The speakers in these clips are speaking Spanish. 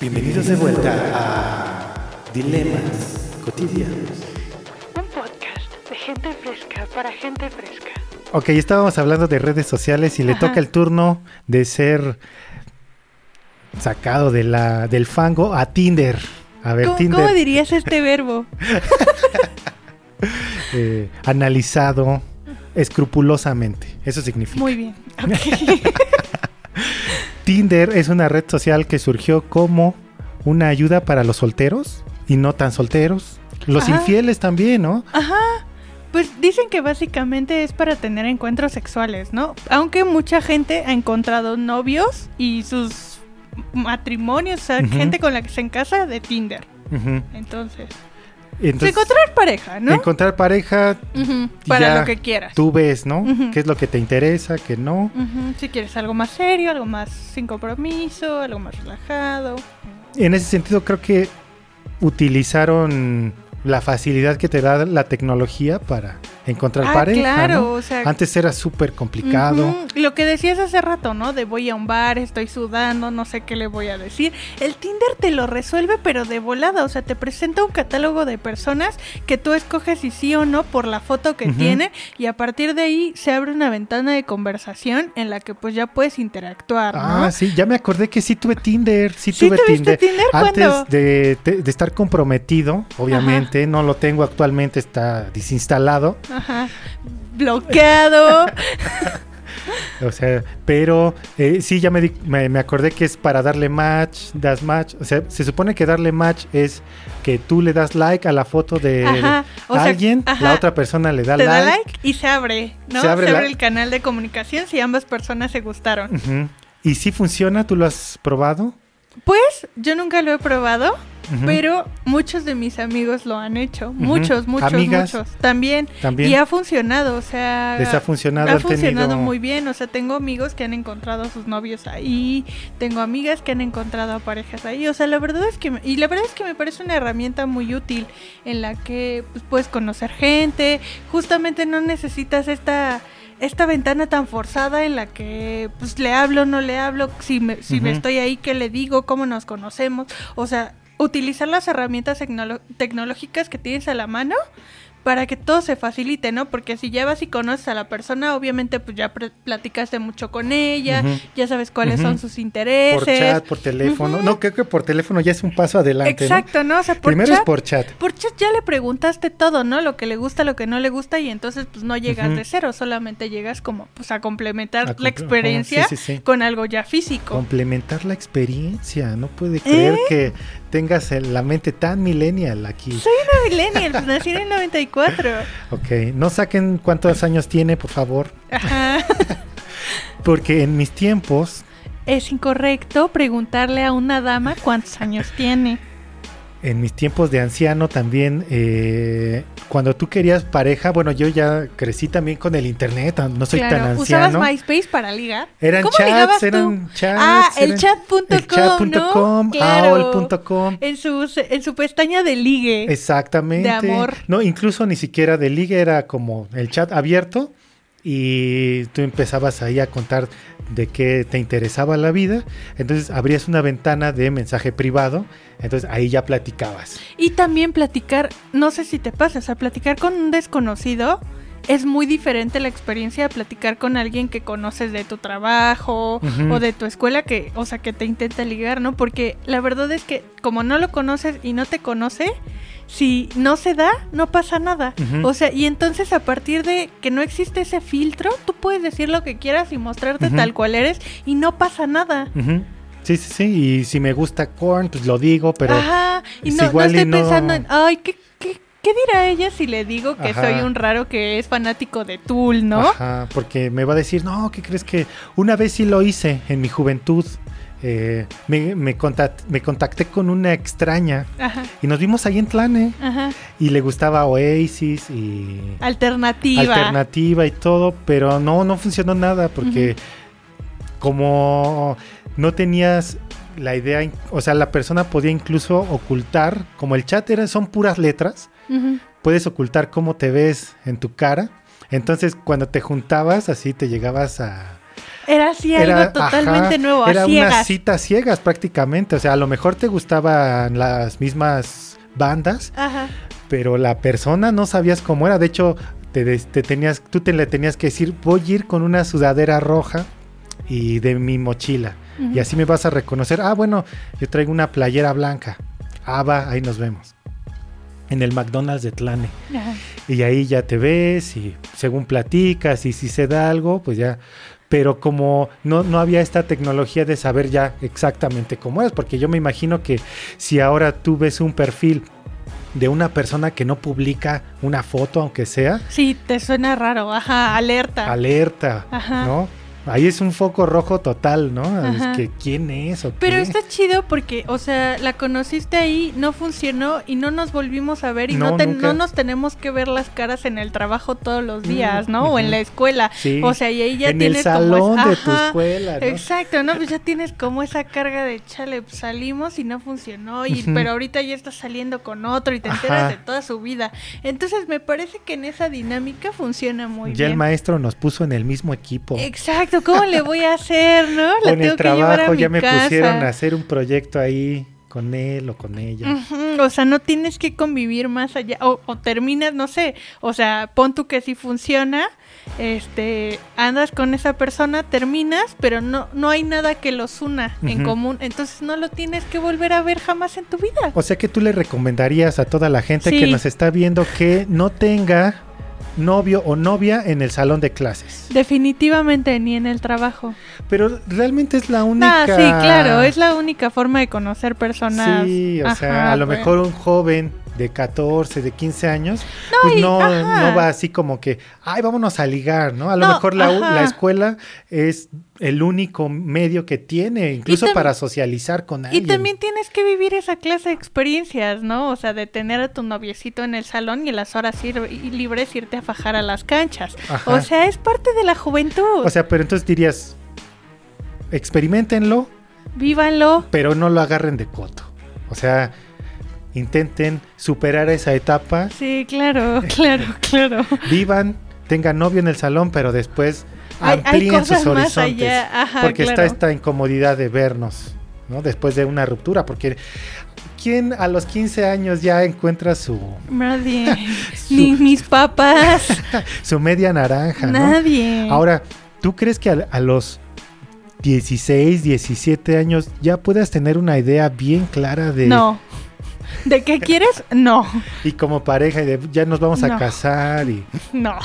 Bienvenidos de vuelta a Dilemas Cotidianos. Un podcast de gente fresca para gente fresca. Ok, estábamos hablando de redes sociales y le Ajá. toca el turno de ser sacado de la, del fango a Tinder. A ver, ¿Cómo, Tinder cómo dirías este verbo? eh, analizado escrupulosamente. Eso significa. Muy bien. Ok. Tinder es una red social que surgió como una ayuda para los solteros y no tan solteros. Los Ajá. infieles también, ¿no? Ajá. Pues dicen que básicamente es para tener encuentros sexuales, ¿no? Aunque mucha gente ha encontrado novios y sus matrimonios, o sea, gente con la que se encasa de Tinder. Ujú. Entonces, Entonces, encontrar pareja, ¿no? encontrar pareja, Para lo que quieras. tú ves, ¿no? ¿Qué es lo que te interesa, qué no? Si quieres algo más serio, algo más sin compromiso, algo más relajado. En ese sentido, creo que utilizaron la facilidad que te da la tecnología para encontrar Ah, pareja. claro, ¿no? o sea, Antes era súper complicado. Lo que decías hace rato, ¿no? De voy a un bar, estoy sudando, no sé qué le voy a decir. El Tinder te lo resuelve, pero de volada. O sea, te presenta un catálogo de personas que tú escoges si sí o no por la foto que tiene. Y a partir de ahí se abre una ventana de conversación en la que pues ya puedes interactuar, ¿no? Ah, sí, ya me acordé que sí tuve Tinder, sí, ¿Sí tuve Tinder. Tinder? Antes de- de estar comprometido, obviamente, no lo tengo actualmente, está desinstalado. Ajá. Bloqueado. O sea, pero eh, sí, ya me, di- me, me acordé que es para darle match, das match. O sea, se supone que darle match es que tú le das like a la foto de Ajá, o sea, alguien, la otra persona le da Te like. da like y se abre, ¿no? Se abre la- el canal de comunicación si ambas personas se gustaron. ¿Y si funciona? ¿Tú lo has probado? Pues yo nunca lo he probado, Pero muchos de mis amigos lo han hecho. Muchos, muchos, Amigas. muchos. También. También. Y ha funcionado, o sea... ¿Les ha funcionado? Ha ¿Han funcionado tenido- muy bien, o sea, tengo amigos que han encontrado a sus novios ahí, tengo amigas que han encontrado a parejas ahí, o sea, la verdad es que, me- y la verdad es que me parece una herramienta muy útil en la que pues, puedes conocer gente, justamente no necesitas esta esta ventana tan forzada en la que pues le hablo, no le hablo, si me, si me estoy ahí, ¿qué le digo? ¿Cómo nos conocemos? O sea, utilizar las herramientas tecnológicas que tienes a la mano para que todo se facilite, ¿no? Porque si ya vas y conoces a la persona, obviamente pues ya platicaste mucho con ella, ya sabes cuáles son sus intereses. Por chat, por teléfono. No, creo que por teléfono ya es un paso adelante. Exacto, ¿no? O sea, por Primero chat, es por chat. por chat ya le preguntaste todo, ¿no? Lo que le gusta, lo que no le gusta y entonces pues no llegas de cero, solamente llegas como pues a complementar A la comple- experiencia ajá, sí, sí, sí. con algo ya físico. Complementar la experiencia. No puede creer ¿Eh? que tengas la mente tan millennial aquí. Soy una millennial, pues nací en el 94. Ok, no saquen cuántos años tiene, por favor. Ajá. Porque en mis tiempos, Es incorrecto preguntarle a una dama cuántos años tiene. En mis tiempos de anciano también, eh, cuando tú querías pareja, bueno, yo ya crecí también con el internet, no soy claro, tan ¿usabas anciano. MySpace para ligar? Eran ¿Cómo chats, ligabas tú? eran chats. Ah, el eran- chat.com, el chat.com, ¿no? Claro. AOL.com. En su, en su pestaña de ligue. Exactamente. De amor. No, incluso ni siquiera de liga era como el chat abierto y tú empezabas ahí a contar de qué te interesaba la vida. Entonces abrías una ventana de mensaje privado. Entonces ahí ya platicabas. Y también platicar, no sé si te pasa, o sea, platicar con un desconocido es muy diferente la experiencia de platicar con alguien que conoces de tu trabajo o de tu escuela que, o sea, que te intenta ligar, ¿no? Porque la verdad es que como no lo conoces y no te conoce, si no se da, no pasa nada. O sea, y entonces a partir de que no existe ese filtro, tú puedes decir lo que quieras y mostrarte tal cual eres y no pasa nada. Sí, sí, sí. Y si me gusta corn, pues lo digo, pero... Ajá, y no, no igual y estoy no- pensando en, ay, ¿qué, qué, dirá ella si le digo que Ajá. soy un raro que es fanático de Tool, ¿no? Ajá, porque me va a decir, no, ¿qué crees que una vez sí lo hice en mi juventud? Eh, me, me, contact- me contacté con una extraña Ajá, y nos vimos ahí en Tlane ajá. y le gustaba Oasis y Alternativa. alternativa y todo, pero no, no funcionó nada porque como no tenías la idea, o sea, la persona podía incluso ocultar, como el chat era, son puras letras, Puedes ocultar cómo te ves en tu cara. Entonces, cuando te juntabas, así te llegabas a, Era así algo totalmente ajá, nuevo, a Era ciegas. unas citas ciegas prácticamente. O sea, a lo mejor te gustaban las mismas bandas, Ajá. pero la persona no sabías cómo era. De hecho, te, tenías, tú te le tenías que decir, voy a ir con una sudadera roja y de mi mochila. Y así me vas a reconocer. Ah, bueno, yo traigo una playera blanca. Ah, va, ahí nos vemos. En el McDonald's de Tlane. Ajá. Y ahí ya te ves y según platicas y si se da algo, pues ya. Pero como no, no había esta tecnología de saber ya exactamente cómo es, porque yo me imagino que si ahora tú ves un perfil de una persona que no publica una foto, aunque sea, Sí, te suena raro, ajá, alerta. alerta, Ajá. ¿no? Ahí es un foco rojo total, ¿no? Ajá. Es que quién es o Pero está chido porque, o sea, la conociste ahí, no funcionó y no nos volvimos a ver y no, No, te- no nos tenemos que ver las caras en el trabajo todos los días, Mm, ¿no? O en la escuela. Sí. O sea, y ahí ya en tienes el salón como esa- de tu escuela, ¿no? Exacto, ¿no? Pues ya tienes como esa carga de chale, pues salimos y no funcionó, y, pero ahorita ya estás saliendo con otro y te Ajá. enteras de toda su vida. Entonces me parece que en esa dinámica funciona muy ya el bien. maestro nos puso en el mismo equipo. Exacto, ¿cómo le voy a hacer, no? La en el que a trabajo mi ya me casa. pusieron a hacer un proyecto ahí con él o con ella. O sea, no tienes que convivir más allá. O, o terminas, no sé. O sea, pon tú que sí funciona. Este, andas con esa persona, terminas, pero no, no hay nada que los una en común. Entonces no lo tienes que volver a ver jamás en tu vida. O sea que tú le recomendarías a toda la gente Sí. que nos está viendo que no tenga novio o novia en el salón de clases. Definitivamente ni en el trabajo. Pero realmente es la única. Ah, sí, claro, es la única forma de conocer personas. Sí, o sea, a lo mejor un joven de 14, de 15 años, No, pues y- no, ajá. no va así como que, ay, vámonos a ligar, ¿no? A lo No, mejor la, la escuela es el único medio que tiene, incluso para socializar con Y alguien. también tienes que vivir esa clase de experiencias, ¿no? O sea, de tener a tu noviecito en el salón y las horas ir, y libres irte a fajar a las canchas. Ajá. O sea, es parte de la juventud. O sea, pero entonces dirías, experimentenlo, Vívanlo. pero no lo agarren de coto. O sea, intenten superar esa etapa, Sí, claro, claro, claro. vivan, tengan novio en el salón, pero después Hay- amplíen sus horizontes. ajá, porque está esta incomodidad de vernos, ¿no? Después de una ruptura, porque ¿quién a los 15 años ya encuentra su, Nadie. Ni mis papás. su media naranja, ¿no? Nadie. Ahora, ¿tú crees que a, a los 16, 17 años ya puedas tener una idea bien clara de... No. ¿De qué quieres? No. Y como pareja, y de ya nos vamos a casar y... No.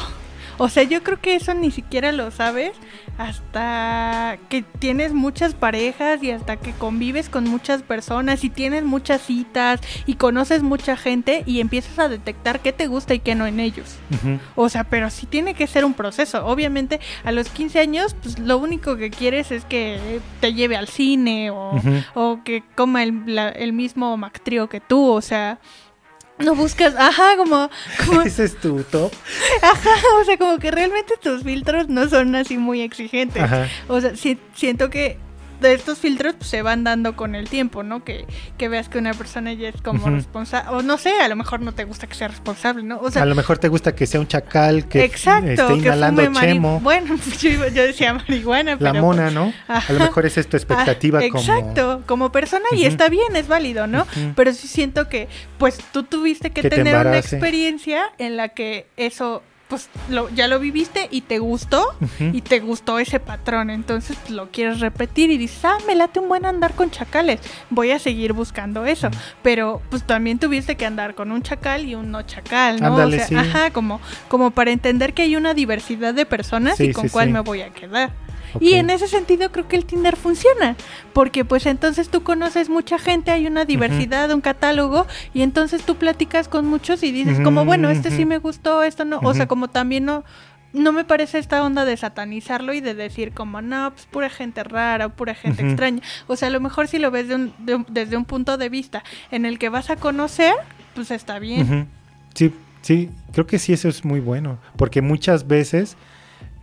O sea, yo creo que eso ni siquiera lo sabes hasta que tienes muchas parejas y hasta que convives con muchas personas y tienes muchas citas y conoces mucha gente y empiezas a detectar qué te gusta y qué no en ellos. O sea, pero sí tiene que ser un proceso. Obviamente, a los 15 años, pues lo único que quieres es que te lleve al cine o, que coma el, la- el mismo Mactrío que tú. O sea, no buscas, ajá, como, como Ese es tu top. Ajá, o sea, como que realmente tus filtros no son así muy exigentes. Ajá. O sea, si- siento que de estos filtros pues, se van dando con el tiempo, ¿no? Que, que veas que una persona ya es como responsable, o no sé, a lo mejor no te gusta que sea responsable, ¿no? O sea, a lo mejor te gusta que sea un chacal que exacto, esté que inhalando mari- chemo. Bueno, pues yo, yo decía marihuana, La mona, ¿no? A lo mejor esa es tu expectativa Ah, como... Exacto, como persona y está bien, es válido, ¿no? Pero sí siento que, pues, tú tuviste que, Que te tener una experiencia en la que eso, pues, lo, ya lo viviste y te gustó y te gustó ese patrón. Entonces, pues, lo quieres repetir y dices, ah, me late un buen andar con chacales. Voy a seguir buscando eso. Pero, pues, también tuviste que andar con un chacal y un no chacal, ¿no? Ándale, o sea, sí. ajá, como, como para entender que hay una diversidad de personas Sí, y con sí, cuál me voy a quedar. Y en ese sentido creo que el Tinder funciona, porque pues entonces tú conoces mucha gente, hay una diversidad, un catálogo, y entonces tú platicas con muchos y dices como, bueno, este sí me gustó, esto no, o sea, como también no, no me parece esta onda de satanizarlo y de decir como, no, pues pura gente rara, pura gente extraña. O sea, a lo mejor si lo ves de un- de un- desde un punto de vista en el que vas a conocer, pues está bien. Sí, sí, creo que sí eso es muy bueno, porque muchas veces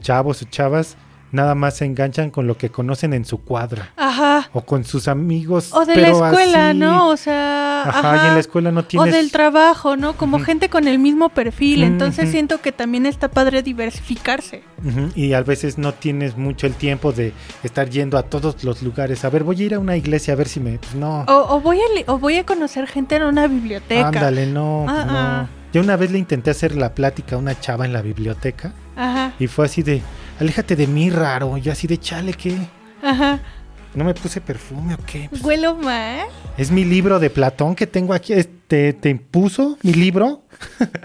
chavos o chavas nada más se enganchan con lo que conocen en su cuadra Ajá. o con sus amigos. O de la escuela, así- ¿no? O sea, Ajá, y en la escuela no O tienes... del trabajo, ¿no? Como gente con el mismo perfil. Entonces siento que también está padre diversificarse. Ujú, Y a veces no tienes mucho el tiempo de estar yendo a todos los lugares. A ver, voy a ir a una iglesia a ver si me... Pues no. O, o voy a, o voy a conocer gente en una biblioteca. Ándale, no, Ah, ah. no. Yo una vez le intenté hacer la plática a una chava en la biblioteca Ajá, y fue así de, aléjate de mí, raro. Y yo así de, chale, ¿qué? ajá. ¿No me puse perfume o qué? Pues, Huelo mal. es mi libro de Platón que tengo aquí. Este, ¿Te impuso mi libro?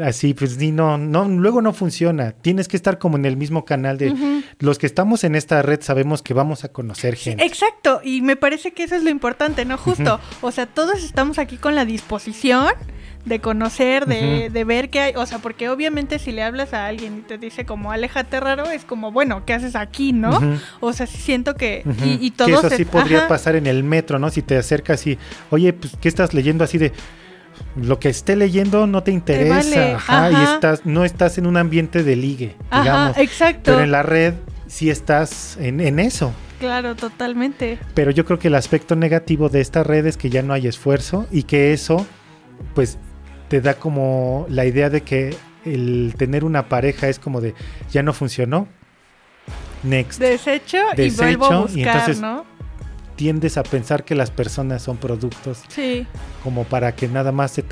Así, pues sí, no, no, luego no funciona. Tienes que estar como en el mismo canal de los que estamos en esta red sabemos que vamos a conocer gente. Exacto, y me parece que eso es lo importante, ¿no? Justo, o sea, todos estamos aquí con la disposición de conocer, de, de ver qué hay, o sea, porque obviamente si le hablas a alguien y te dice como aléjate raro, es como, bueno, ¿qué haces aquí, no? O sea, siento que, Ujú. y, y que eso sí es- podría ajá, pasar en el metro, ¿no? Si te acercas y, oye, pues, ¿qué estás leyendo así de... Lo que esté leyendo no te interesa, vale, ajá, y estás, no estás en un ambiente de ligue, Ajá, digamos. exacto. Pero en la red sí estás en, en eso. Claro, totalmente. Pero yo creo que el aspecto negativo de esta red es que ya no hay esfuerzo y que eso, pues, te da como la idea de que el tener una pareja es como de, ya no funcionó. Next. Desecho, y vuelvo a y buscar, entonces- ¿no? Tiendes a pensar que las personas son productos Sí, como para que nada más te,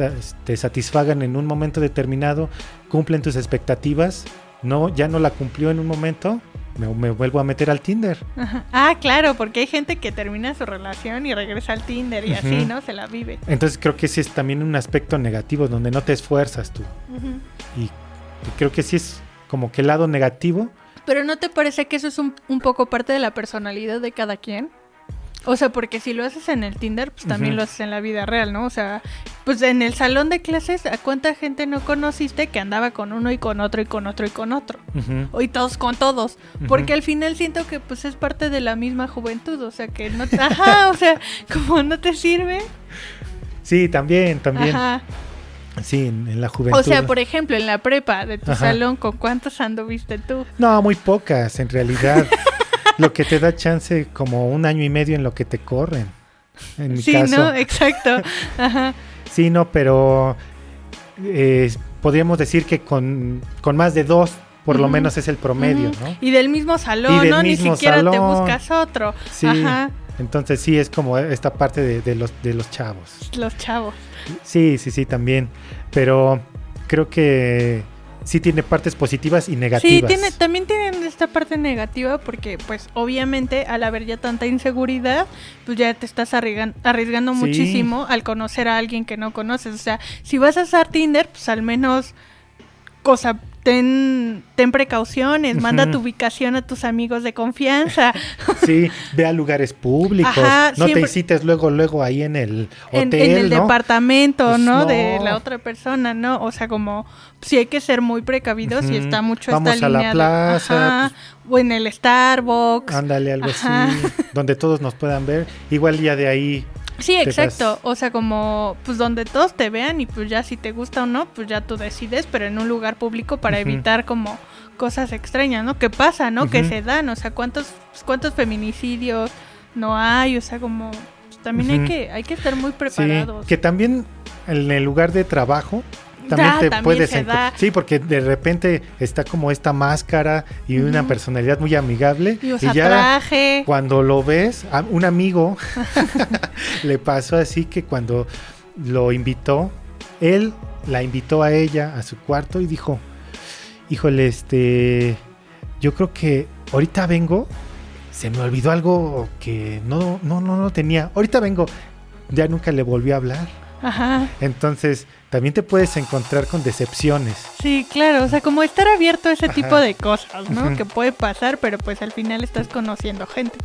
te satisfagan en un momento determinado, cumplen tus expectativas, no, ya no la cumplió en un momento, me, me vuelvo a meter al Tinder. Ajá. Ah, claro, porque hay gente que termina su relación y regresa al Tinder y así. ¿no? Se la vive. Entonces creo que ese es también un aspecto negativo donde no te esfuerzas tú. Ujú. Y creo que sí es como que el lado negativo. Pero ¿no te parece que eso es un, un poco parte de la personalidad de cada quien? O sea, porque si lo haces en el Tinder, pues también lo haces en la vida real, ¿no? O sea, pues en el salón de clases, ¿a cuánta gente no conociste que andaba con uno y con otro y con otro y con otro? Ujú. Y todos con todos. Porque al final siento que pues es parte de la misma juventud. O sea, que no... Ajá, o sea, como no te sirve. Sí, también, también. Ajá. Sí, en, en la juventud. O sea, por ejemplo, en la prepa de tu Ajá. salón, ¿con cuántos anduviste tú? No, muy pocas en realidad. lo que te da chance como un año y medio en lo que te corren. En mi sí, caso. ¿no? Exacto. Ajá. Sí, no, pero eh, podríamos decir que con, con más de dos, por lo menos es el promedio. Y del mismo salón, del ¿no? mismo Ni siquiera te buscas otro. Sí. Ajá. Entonces sí es como esta parte de, de los, de los chavos. Los chavos. Sí, sí, sí, también. Pero creo que sí tiene partes positivas y Sí, negativas. tiene, también tienen esta parte negativa porque, pues, obviamente, al haber ya tanta inseguridad, pues ya te estás arriesgan- arriesgando Sí. muchísimo al conocer a alguien que no conoces. O sea, si vas a usar Tinder, pues al menos, cosa, ten, ten precauciones, manda tu ubicación a tus amigos de confianza. Sí, ve a lugares públicos. Ajá, no siempre- te cites luego, luego ahí en el en, hotel, en el ¿no? departamento, Pues ¿no? no. De la otra persona, ¿no? O sea, como sí hay que ser muy precavidos y está mucho Vamos esta a la línea plaza, pues, o en el Starbucks. Ándale, algo Ajá. así, donde todos nos puedan ver. Igual ya de ahí, Sí, exacto. O sea, como pues donde todos te vean y pues ya si te gusta o no, pues ya tú decides, pero en un lugar público para evitar como cosas extrañas, ¿no? Que pasa, ¿no? Que Ujú. se dan, o sea, cuántos cuántos feminicidios no hay, o sea, como pues, también hay que hay que estar muy sí, preparados. que también en el lugar de trabajo también Da, te también puedes se da. Sí, porque de repente está como esta máscara y una personalidad muy amigable Y ya traje. cuando lo ves, a un amigo le pasó así que cuando lo invitó, él la invitó a ella a su cuarto y dijo, híjole, este, yo creo que ahorita vengo, se me olvidó algo que no, no, no, no tenía, ahorita vengo, ya nunca le volvió a hablar. Ajá. Entonces, también te puedes encontrar con decepciones. Sí, claro, o sea, como estar abierto a ese Ajá. tipo de cosas, ¿no? Que puede pasar, pero pues al final estás conociendo gente.